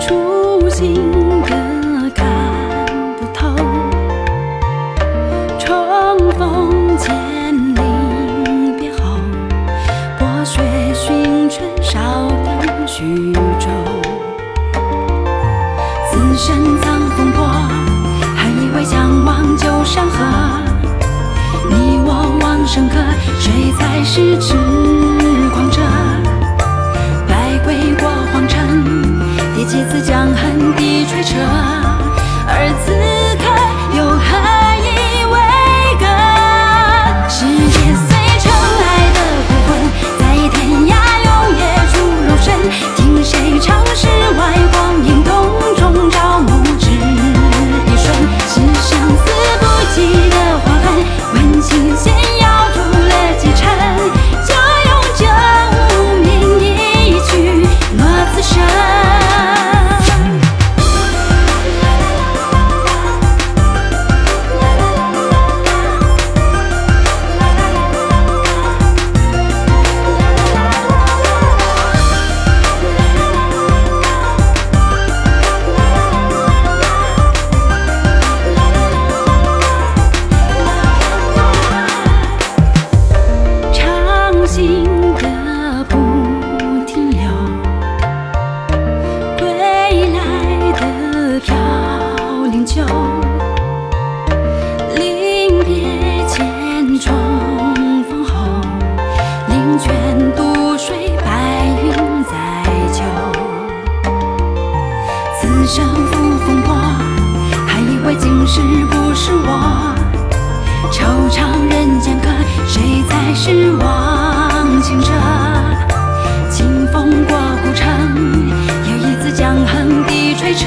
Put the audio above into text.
初心的看不透，重逢前，临别后，博雪寻春，烧灯徐州，此身藏风波，还以为相忘旧山河，你我往生客，谁才是痴？home 是不是我？惆怅人间客谁才是忘情者清风过故城又一次将横笛吹彻